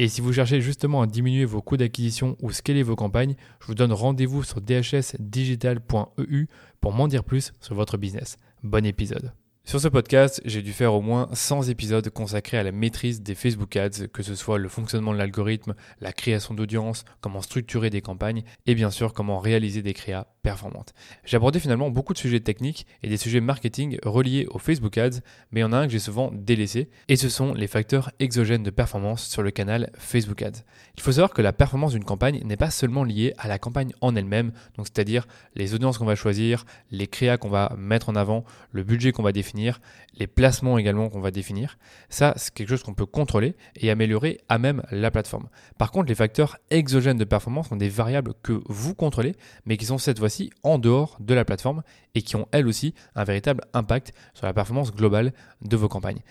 Et si vous cherchez justement à diminuer vos coûts d'acquisition ou scaler vos campagnes, je vous donne rendez-vous sur dhsdigital.eu pour m'en dire plus sur votre business. Bon épisode. Sur ce podcast, j'ai dû faire au moins 100 épisodes consacrés à la maîtrise des Facebook Ads, que ce soit le fonctionnement de l'algorithme, la création d'audience, comment structurer des campagnes et bien sûr comment réaliser des créas performantes. J'ai abordé finalement beaucoup de sujets techniques et des sujets marketing reliés aux Facebook Ads, mais il y en a un que j'ai souvent délaissé et ce sont les facteurs exogènes de performance sur le canal Facebook Ads. Il faut savoir que la performance d'une campagne n'est pas seulement liée à la campagne en elle-même, donc c'est-à-dire les audiences qu'on va choisir, les créas qu'on va mettre en avant, le budget qu'on va définir les placements également qu'on va définir. Ça, c'est quelque chose qu'on peut contrôler et améliorer à même la plateforme. Par contre, les facteurs exogènes de performance sont des variables que vous contrôlez, mais qui sont cette fois-ci en dehors de la plateforme et qui ont elles aussi un véritable impact sur la performance globale de vos campagnes.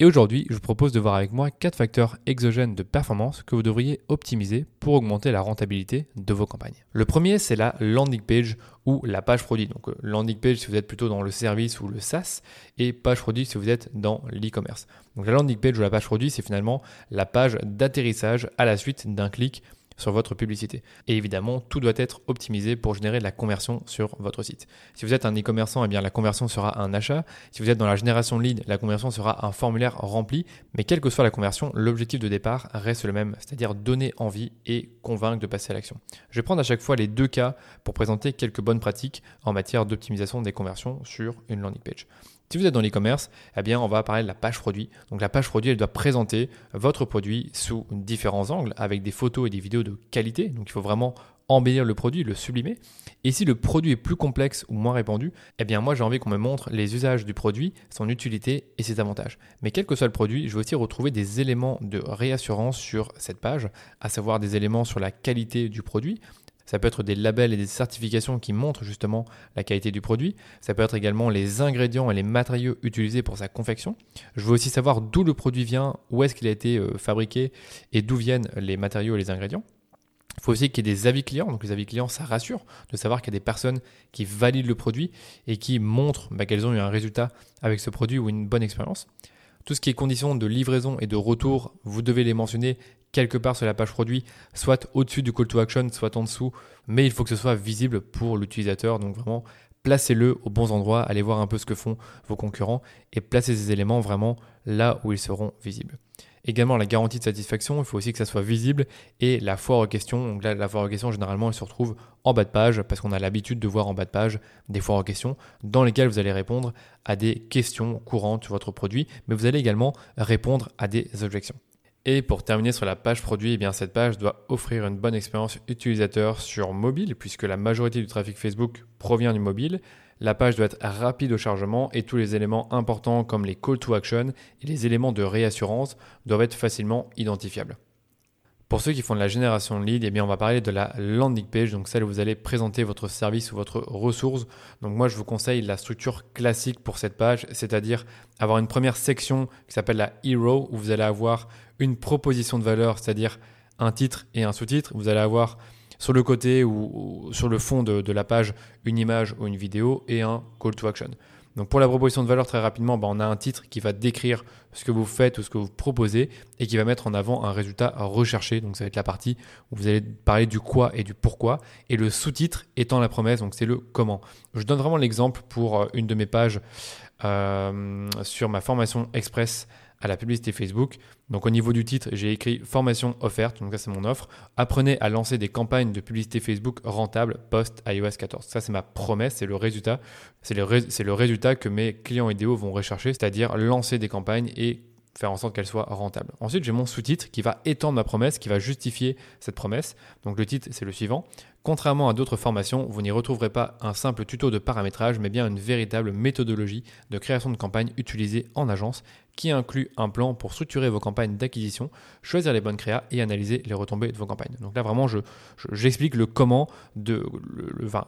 Et aujourd'hui, je vous propose de voir avec moi quatre facteurs exogènes de performance que vous devriez optimiser pour augmenter la rentabilité de vos campagnes. Le premier, c'est la landing page ou la page produit. Donc euh, landing page si vous êtes plutôt dans le service ou le SaaS et page produit si vous êtes dans l'e-commerce. Donc la landing page ou la page produit, c'est finalement la page d'atterrissage à la suite d'un clic sur votre publicité. Et évidemment, tout doit être optimisé pour générer de la conversion sur votre site. Si vous êtes un e-commerçant, eh la conversion sera un achat. Si vous êtes dans la génération de lead, la conversion sera un formulaire rempli. Mais quelle que soit la conversion, l'objectif de départ reste le même, c'est-à-dire donner envie et convaincre de passer à l'action. Je vais prendre à chaque fois les deux cas pour présenter quelques bonnes pratiques en matière d'optimisation des conversions sur une landing page. Si vous êtes dans l'e-commerce, eh bien, on va parler de la page produit. Donc, la page produit, doit présenter votre produit sous différents angles avec des photos et des vidéos de qualité. Donc, il faut vraiment embellir le produit, le sublimer. Et si le produit est plus complexe ou moins répandu, eh bien moi j'ai envie qu'on me montre les usages du produit, son utilité et ses avantages. Mais quel que soit le produit, je veux aussi retrouver des éléments de réassurance sur cette page, à savoir des éléments sur la qualité du produit, ça peut être des labels et des certifications qui montrent justement la qualité du produit. Ça peut être également les ingrédients et les matériaux utilisés pour sa confection. Je veux aussi savoir d'où le produit vient, où est-ce qu'il a été euh, fabriqué et d'où viennent les matériaux et les ingrédients. Il faut aussi qu'il y ait des avis clients. Donc les avis clients, ça rassure de savoir qu'il y a des personnes qui valident le produit et qui montrent bah, qu'elles ont eu un résultat avec ce produit ou une bonne expérience. Tout ce qui est conditions de livraison et de retour, vous devez les mentionner quelque part sur la page produit, soit au-dessus du call to action, soit en dessous, mais il faut que ce soit visible pour l'utilisateur. Donc vraiment, placez-le aux bons endroits, allez voir un peu ce que font vos concurrents et placez ces éléments vraiment là où ils seront visibles. Également la garantie de satisfaction, il faut aussi que ça soit visible et la foire aux questions. Donc là, la foire aux questions, généralement, elle se retrouve en bas de page parce qu'on a l'habitude de voir en bas de page des foires aux questions dans lesquelles vous allez répondre à des questions courantes sur votre produit, mais vous allez également répondre à des objections. Et pour terminer sur la page produit, eh cette page doit offrir une bonne expérience utilisateur sur mobile, puisque la majorité du trafic Facebook provient du mobile. La page doit être rapide au chargement et tous les éléments importants comme les call to action et les éléments de réassurance doivent être facilement identifiables. Pour ceux qui font de la génération de leads, eh bien on va parler de la landing page, donc celle où vous allez présenter votre service ou votre ressource. Donc moi je vous conseille la structure classique pour cette page, c'est-à-dire avoir une première section qui s'appelle la hero où vous allez avoir une proposition de valeur, c'est-à-dire un titre et un sous-titre. Vous allez avoir sur le côté ou, sur le fond de, la page une image ou une vidéo et un call to action. Donc pour la proposition de valeur, très rapidement, bah, on a un titre qui va décrire ce que vous faites ou ce que vous proposez et qui va mettre en avant un résultat recherché. Donc ça va être la partie où vous allez parler du quoi et du pourquoi. Et le sous-titre étant la promesse, donc c'est le comment. Je donne vraiment l'exemple pour euh, une de mes pages euh, sur ma formation express à la publicité Facebook. Donc au niveau du titre, j'ai écrit formation offerte, donc ça c'est mon offre. Apprenez à lancer des campagnes de publicité Facebook rentables post iOS 14. Ça c'est ma promesse, c'est le résultat. C'est le, résultat que mes clients idéaux vont rechercher, c'est-à-dire lancer des campagnes et faire en sorte qu'elle soit rentable. Ensuite, j'ai mon sous-titre qui va étendre ma promesse, qui va justifier cette promesse. Donc le titre, c'est le suivant. Contrairement à d'autres formations, vous n'y retrouverez pas un simple tuto de paramétrage, mais bien une véritable méthodologie de création de campagne utilisée en agence qui inclut un plan pour structurer vos campagnes d'acquisition, choisir les bonnes créas et analyser les retombées de vos campagnes. Donc là, vraiment, j'explique je, le comment, de,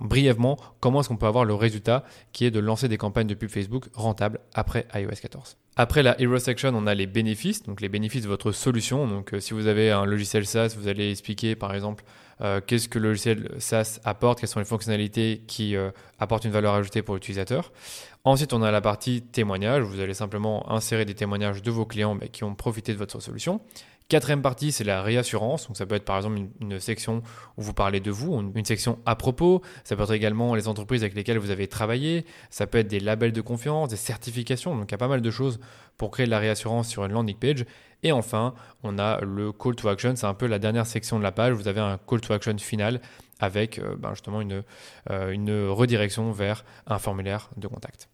brièvement, comment est-ce qu'on peut avoir le résultat qui est de lancer des campagnes de pub Facebook rentables après iOS 14. Après la Hero Section, on a les bénéfices, donc les bénéfices de votre solution. Donc euh, si vous avez un logiciel SaaS, vous allez expliquer par exemple euh, qu'est-ce que le logiciel SaaS apporte, quelles sont les fonctionnalités qui euh, apportent une valeur ajoutée pour l'utilisateur? Ensuite, on a la partie témoignages. Vous allez simplement insérer des témoignages de vos clients qui ont profité de votre solution. Quatrième partie, c'est la réassurance. Donc, ça peut être par exemple une, section où vous parlez de vous, une section à propos. Ça peut être également les entreprises avec lesquelles vous avez travaillé. Ça peut être des labels de confiance, des certifications. Donc, il y a pas mal de choses pour créer de la réassurance sur une landing page. Et enfin, on a le call to action. C'est un peu la dernière section de la page. Vous avez un call to action final avec euh, ben, justement euh, une redirection vers un formulaire de contact.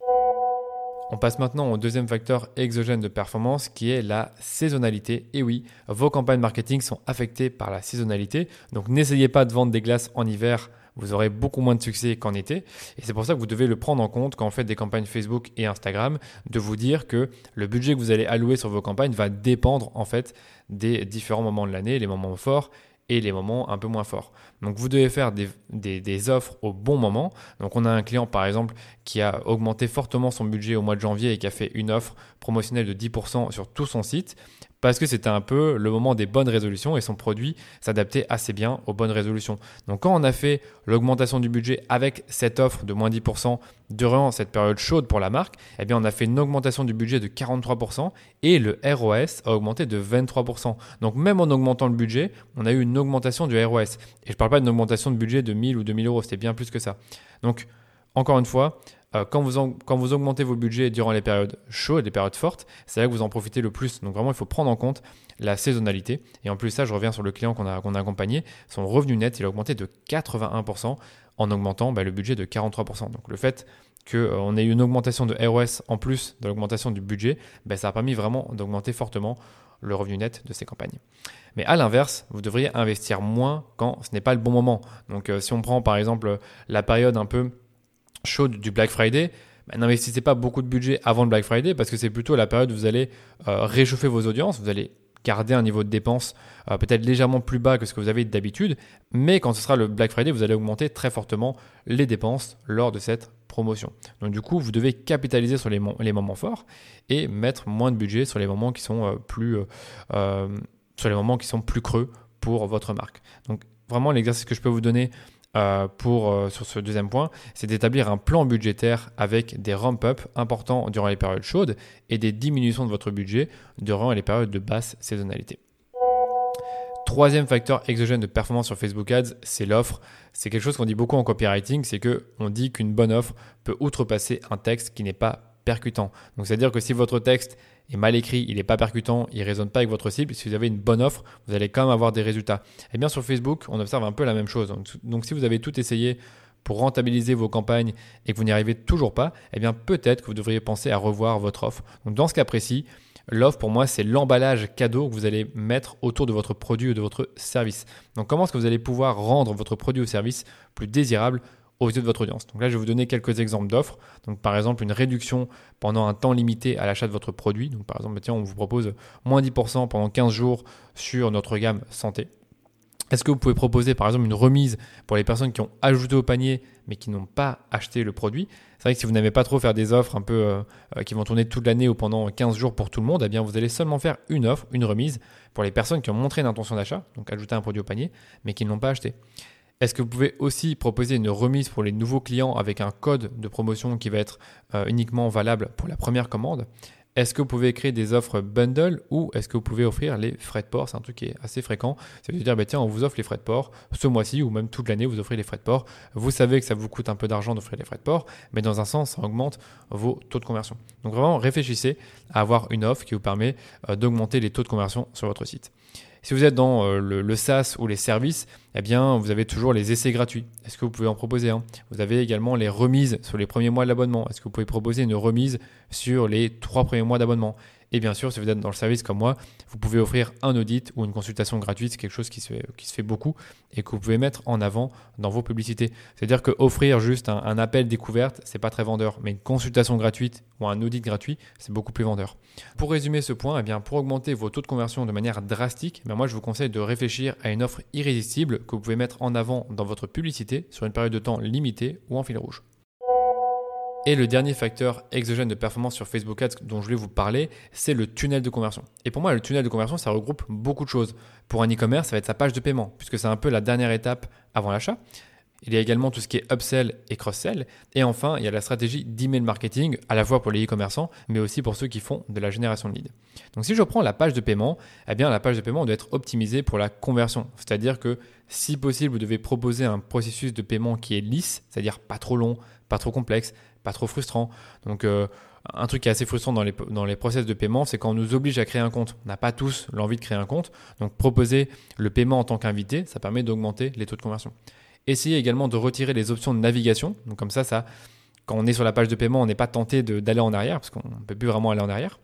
On passe maintenant au deuxième facteur exogène de performance qui est la saisonnalité. Et oui, vos campagnes marketing sont affectées par la saisonnalité. Donc n'essayez pas de vendre des glaces en hiver, vous aurez beaucoup moins de succès qu'en été. Et c'est pour ça que vous devez le prendre en compte quand vous faites des campagnes Facebook et Instagram, de vous dire que le budget que vous allez allouer sur vos campagnes va dépendre en fait des différents moments de l'année, les moments forts et les moments un peu moins forts. Donc vous devez faire des, offres au bon moment. Donc on a un client par exemple qui a augmenté fortement son budget au mois de janvier et qui a fait une offre promotionnelle de 10% sur tout son site parce que c'était un peu le moment des bonnes résolutions et son produit s'adaptait assez bien aux bonnes résolutions. Donc quand on a fait l'augmentation du budget avec cette offre de moins 10% durant cette période chaude pour la marque, eh bien on a fait une augmentation du budget de 43% et le ROS a augmenté de 23%. Donc même en augmentant le budget, on a eu une augmentation du ROS. Et je ne parle pas d'une augmentation de budget de 1000 ou 2000 euros, c'était bien plus que ça. Donc encore une fois, quand, vous quand vous augmentez vos budgets durant les périodes chaudes, les périodes fortes, c'est là que vous en profitez le plus. Donc vraiment, il faut prendre en compte la saisonnalité. Et en plus, ça, je reviens sur le client qu'on a, qu'on a accompagné. Son revenu net, il a augmenté de 81% en augmentant bah, le budget de 43%. Donc le fait qu'on euh, ait eu une augmentation de ROS en plus de l'augmentation du budget, bah, ça a permis vraiment d'augmenter fortement le revenu net de ces campagnes. Mais à l'inverse, vous devriez investir moins quand ce n'est pas le bon moment. Donc euh, si on prend par exemple la période un peu chaude du Black Friday, bah, n'investissez pas beaucoup de budget avant le Black Friday parce que c'est plutôt la période où vous allez euh, réchauffer vos audiences, vous allez garder un niveau de dépense euh, peut-être légèrement plus bas que ce que vous avez d'habitude, mais quand ce sera le Black Friday, vous allez augmenter très fortement les dépenses lors de cette promotion. Donc du coup, vous devez capitaliser sur les, moments forts et mettre moins de budget euh, sur les moments qui sont plus creux pour votre marque. Donc vraiment l'exercice que je peux vous donner euh, pour, euh, sur ce deuxième point, c'est d'établir un plan budgétaire avec des ramp-up importants durant les périodes chaudes et des diminutions de votre budget durant les périodes de basse saisonnalité. Troisième facteur exogène de performance sur Facebook Ads, c'est l'offre. C'est quelque chose qu'on dit beaucoup en copywriting, c'est que on dit qu'une bonne offre peut outrepasser un texte qui n'est pas percutant. Donc c'est-à-dire que si votre texte est mal écrit, il n'est pas percutant, il ne résonne pas avec votre cible, si vous avez une bonne offre, vous allez quand même avoir des résultats. Et eh bien sur Facebook, on observe un peu la même chose. Donc, si vous avez tout essayé pour rentabiliser vos campagnes et que vous n'y arrivez toujours pas, eh bien peut-être que vous devriez penser à revoir votre offre. Donc dans ce cas précis, l'offre pour moi c'est l'emballage cadeau que vous allez mettre autour de votre produit ou de votre service. Donc comment est-ce que vous allez pouvoir rendre votre produit ou service plus désirable aux yeux de votre audience. Donc là, je vais vous donner quelques exemples d'offres. Donc par exemple, une réduction pendant un temps limité à l'achat de votre produit. Donc par exemple, tiens, on vous propose moins 10% pendant 15 jours sur notre gamme santé. Est-ce que vous pouvez proposer par exemple une remise pour les personnes qui ont ajouté au panier mais qui n'ont pas acheté le produit? C'est vrai que si vous n'avez pas trop faire des offres un peu euh, euh, qui vont tourner toute l'année ou pendant 15 jours pour tout le monde, eh bien vous allez seulement faire une offre, une remise pour les personnes qui ont montré une intention d'achat, donc ajouter un produit au panier, mais qui ne l'ont pas acheté. Est-ce que vous pouvez aussi proposer une remise pour les nouveaux clients avec un code de promotion qui va être euh, uniquement valable pour la première commande? Est-ce que vous pouvez créer des offres bundle ou est-ce que vous pouvez offrir les frais de port? C'est un truc qui est assez fréquent. Ça veut dire, bah, tiens, on vous offre les frais de port ce mois-ci ou même toute l'année, vous offrez les frais de port. Vous savez que ça vous coûte un peu d'argent d'offrir les frais de port, mais dans un sens, ça augmente vos taux de conversion. Donc vraiment, réfléchissez à avoir une offre qui vous permet euh, d'augmenter les taux de conversion sur votre site. Si vous êtes dans euh, le, SaaS ou les services, eh bien, vous avez toujours les essais gratuits. Est-ce que vous pouvez en proposer Vous avez également les remises sur les premiers mois de l'abonnement. Est-ce que vous pouvez proposer une remise sur les trois premiers mois d'abonnement? Et bien sûr, si vous êtes dans le service comme moi, vous pouvez offrir un audit ou une consultation gratuite. C'est quelque chose qui se, fait, beaucoup et que vous pouvez mettre en avant dans vos publicités. C'est-à-dire que offrir juste un, appel découverte, c'est pas très vendeur, mais une consultation gratuite ou un audit gratuit, c'est beaucoup plus vendeur. Pour résumer ce point, eh bien, pour augmenter vos taux de conversion de manière drastique, eh moi je vous conseille de réfléchir à une offre irrésistible que vous pouvez mettre en avant dans votre publicité sur une période de temps limitée ou en fil rouge. Et le dernier facteur exogène de performance sur Facebook Ads dont je voulais vous parler, c'est le tunnel de conversion. Et pour moi, le tunnel de conversion, ça regroupe beaucoup de choses. Pour un e-commerce, ça va être sa page de paiement, puisque c'est un peu la dernière étape avant l'achat. Il y a également tout ce qui est upsell et cross-sell. Et enfin, il y a la stratégie d'email marketing, à la fois pour les e-commerçants, mais aussi pour ceux qui font de la génération de leads. Donc si je prends la page de paiement, eh bien la page de paiement doit être optimisée pour la conversion. C'est-à-dire que si possible, vous devez proposer un processus de paiement qui est lisse, c'est-à-dire pas trop long, pas trop complexe, pas trop frustrant. Donc, euh, un truc qui est assez frustrant dans les, dans les process de paiement, c'est quand on nous oblige à créer un compte. On n'a pas tous l'envie de créer un compte. Donc, proposer le paiement en tant qu'invité, ça permet d'augmenter les taux de conversion. Essayez également de retirer les options de navigation. Donc, comme ça, ça quand on est sur la page de paiement, on n'est pas tenté d'aller en arrière, parce qu'on ne peut plus vraiment aller en arrière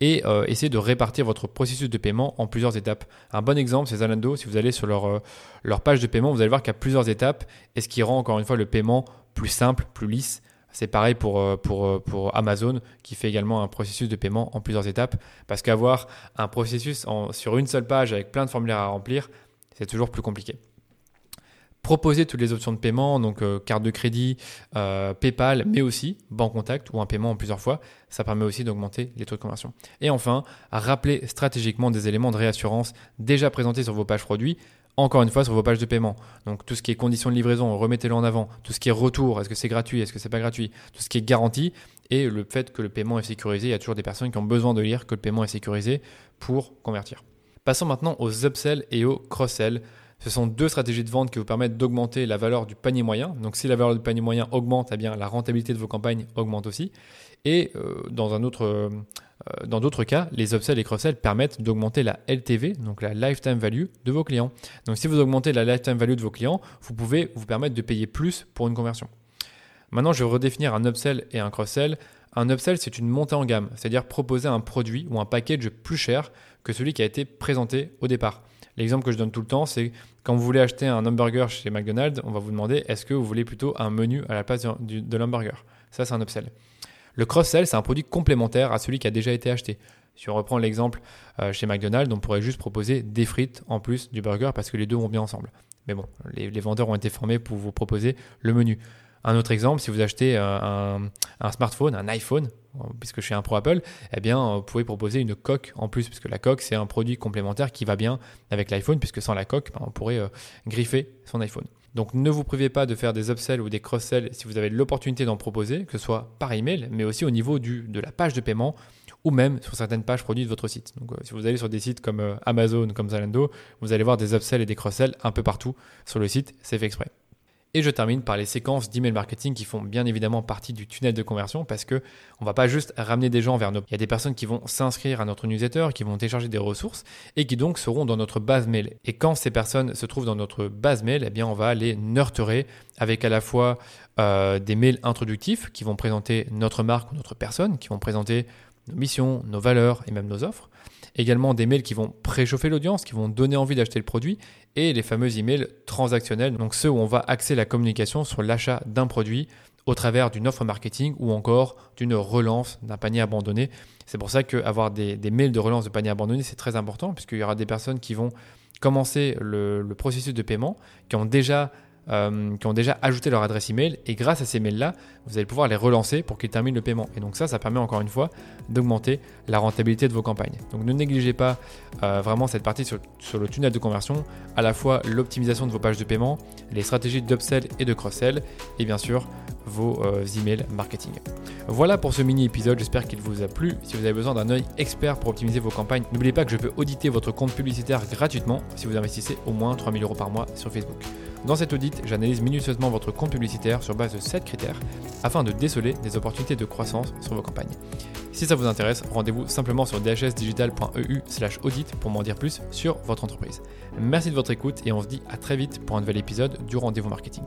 et euh, essayez de répartir votre processus de paiement en plusieurs étapes. Un bon exemple, c'est Zalando. Si vous allez sur leur, euh, leur page de paiement, vous allez voir qu'il y a plusieurs étapes et ce qui rend encore une fois le paiement plus simple, plus lisse c'est pareil pour, euh, pour, euh, pour, Amazon qui fait également un processus de paiement en plusieurs étapes. Parce qu'avoir un processus sur une seule page avec plein de formulaires à remplir, c'est toujours plus compliqué. Proposer toutes les options de paiement, donc euh, carte de crédit, PayPal, mais aussi banque contact ou un paiement en plusieurs fois, ça permet aussi d'augmenter les taux de conversion. Et enfin, rappeler stratégiquement des éléments de réassurance déjà présentés sur vos pages produits encore une fois sur vos pages de paiement. Donc tout ce qui est conditions de livraison, remettez-le en avant. Tout ce qui est retour, est-ce que c'est gratuit, est-ce que c'est pas gratuit. Tout ce qui est garantie et le fait que le paiement est sécurisé. Il y a toujours des personnes qui ont besoin de lire que le paiement est sécurisé pour convertir. Passons maintenant aux upsells et aux cross-sells. Ce sont deux stratégies de vente qui vous permettent d'augmenter la valeur du panier moyen. Donc si la valeur du panier moyen augmente, eh la rentabilité de vos campagnes augmente aussi. Et euh, dans euh, dans d'autres cas, les upsells et cross-sells permettent d'augmenter la LTV, donc la lifetime value de vos clients. Donc si vous augmentez la lifetime value de vos clients, vous pouvez vous permettre de payer plus pour une conversion. Maintenant, je vais redéfinir un upsell et un cross-sell. Un upsell, c'est une montée en gamme, c'est-à-dire proposer un produit ou un package plus cher que celui qui a été présenté au départ. L'exemple que je donne tout le temps, c'est quand vous voulez acheter un hamburger chez McDonald's, on va vous demander est-ce que vous voulez plutôt un menu à la place de l'hamburger? Ça, c'est un upsell. Le cross-sell, c'est un produit complémentaire à celui qui a déjà été acheté. Si on reprend l'exemple euh, chez McDonald's, on pourrait juste proposer des frites en plus du burger parce que les deux vont bien ensemble. Mais bon, les, vendeurs ont été formés pour vous proposer le menu. Un autre exemple, si vous achetez euh, un, smartphone, un iPhone, puisque je suis un pro Apple, eh bien, vous pouvez proposer une coque en plus, puisque la coque, c'est un produit complémentaire qui va bien avec l'iPhone, puisque sans la coque, ben, on pourrait euh, griffer son iPhone. Donc ne vous privez pas de faire des upsells ou des cross-sells si vous avez l'opportunité d'en proposer, que ce soit par email, mais aussi au niveau de la page de paiement ou même sur certaines pages produits de votre site. Donc euh, si vous allez sur des sites comme euh, Amazon, comme Zalando, vous allez voir des upsells et des cross-sells un peu partout sur le site, c'est fait exprès. Et je termine par les séquences d'email marketing qui font bien évidemment partie du tunnel de conversion parce que on va pas juste ramener des gens vers nos. Il y a des personnes qui vont s'inscrire à notre newsletter, qui vont télécharger des ressources et qui donc seront dans notre base mail. Et quand ces personnes se trouvent dans notre base mail, eh bien on va les nurturer avec à la fois euh, des mails introductifs qui vont présenter notre marque ou notre personne, qui vont présenter nos missions, nos valeurs et même nos offres. Également des mails qui vont préchauffer l'audience, qui vont donner envie d'acheter le produit et les fameux emails transactionnels, donc ceux où on va axer la communication sur l'achat d'un produit au travers d'une offre marketing ou encore d'une relance d'un panier abandonné. C'est pour ça qu'avoir des, mails de relance de panier abandonné, c'est très important puisqu'il y aura des personnes qui vont commencer le processus de paiement, qui ont déjà euh, qui ont déjà ajouté leur adresse email et grâce à ces mails-là, vous allez pouvoir les relancer pour qu'ils terminent le paiement. Et donc ça, ça permet encore une fois d'augmenter la rentabilité de vos campagnes. Donc ne négligez pas euh, vraiment cette partie sur, le tunnel de conversion, à la fois l'optimisation de vos pages de paiement, les stratégies d'upsell et de cross-sell et bien sûr vos euh, emails marketing. Voilà pour ce mini épisode, j'espère qu'il vous a plu. Si vous avez besoin d'un œil expert pour optimiser vos campagnes, n'oubliez pas que je peux auditer votre compte publicitaire gratuitement si vous investissez au moins 3000 euros par mois sur Facebook. Dans cet audit, j'analyse minutieusement votre compte publicitaire sur base de 7 critères afin de déceler des opportunités de croissance sur vos campagnes. Si ça vous intéresse, rendez-vous simplement sur dhsdigital.eu/audit pour m'en dire plus sur votre entreprise. Merci de votre écoute et on se dit à très vite pour un nouvel épisode du rendez-vous marketing.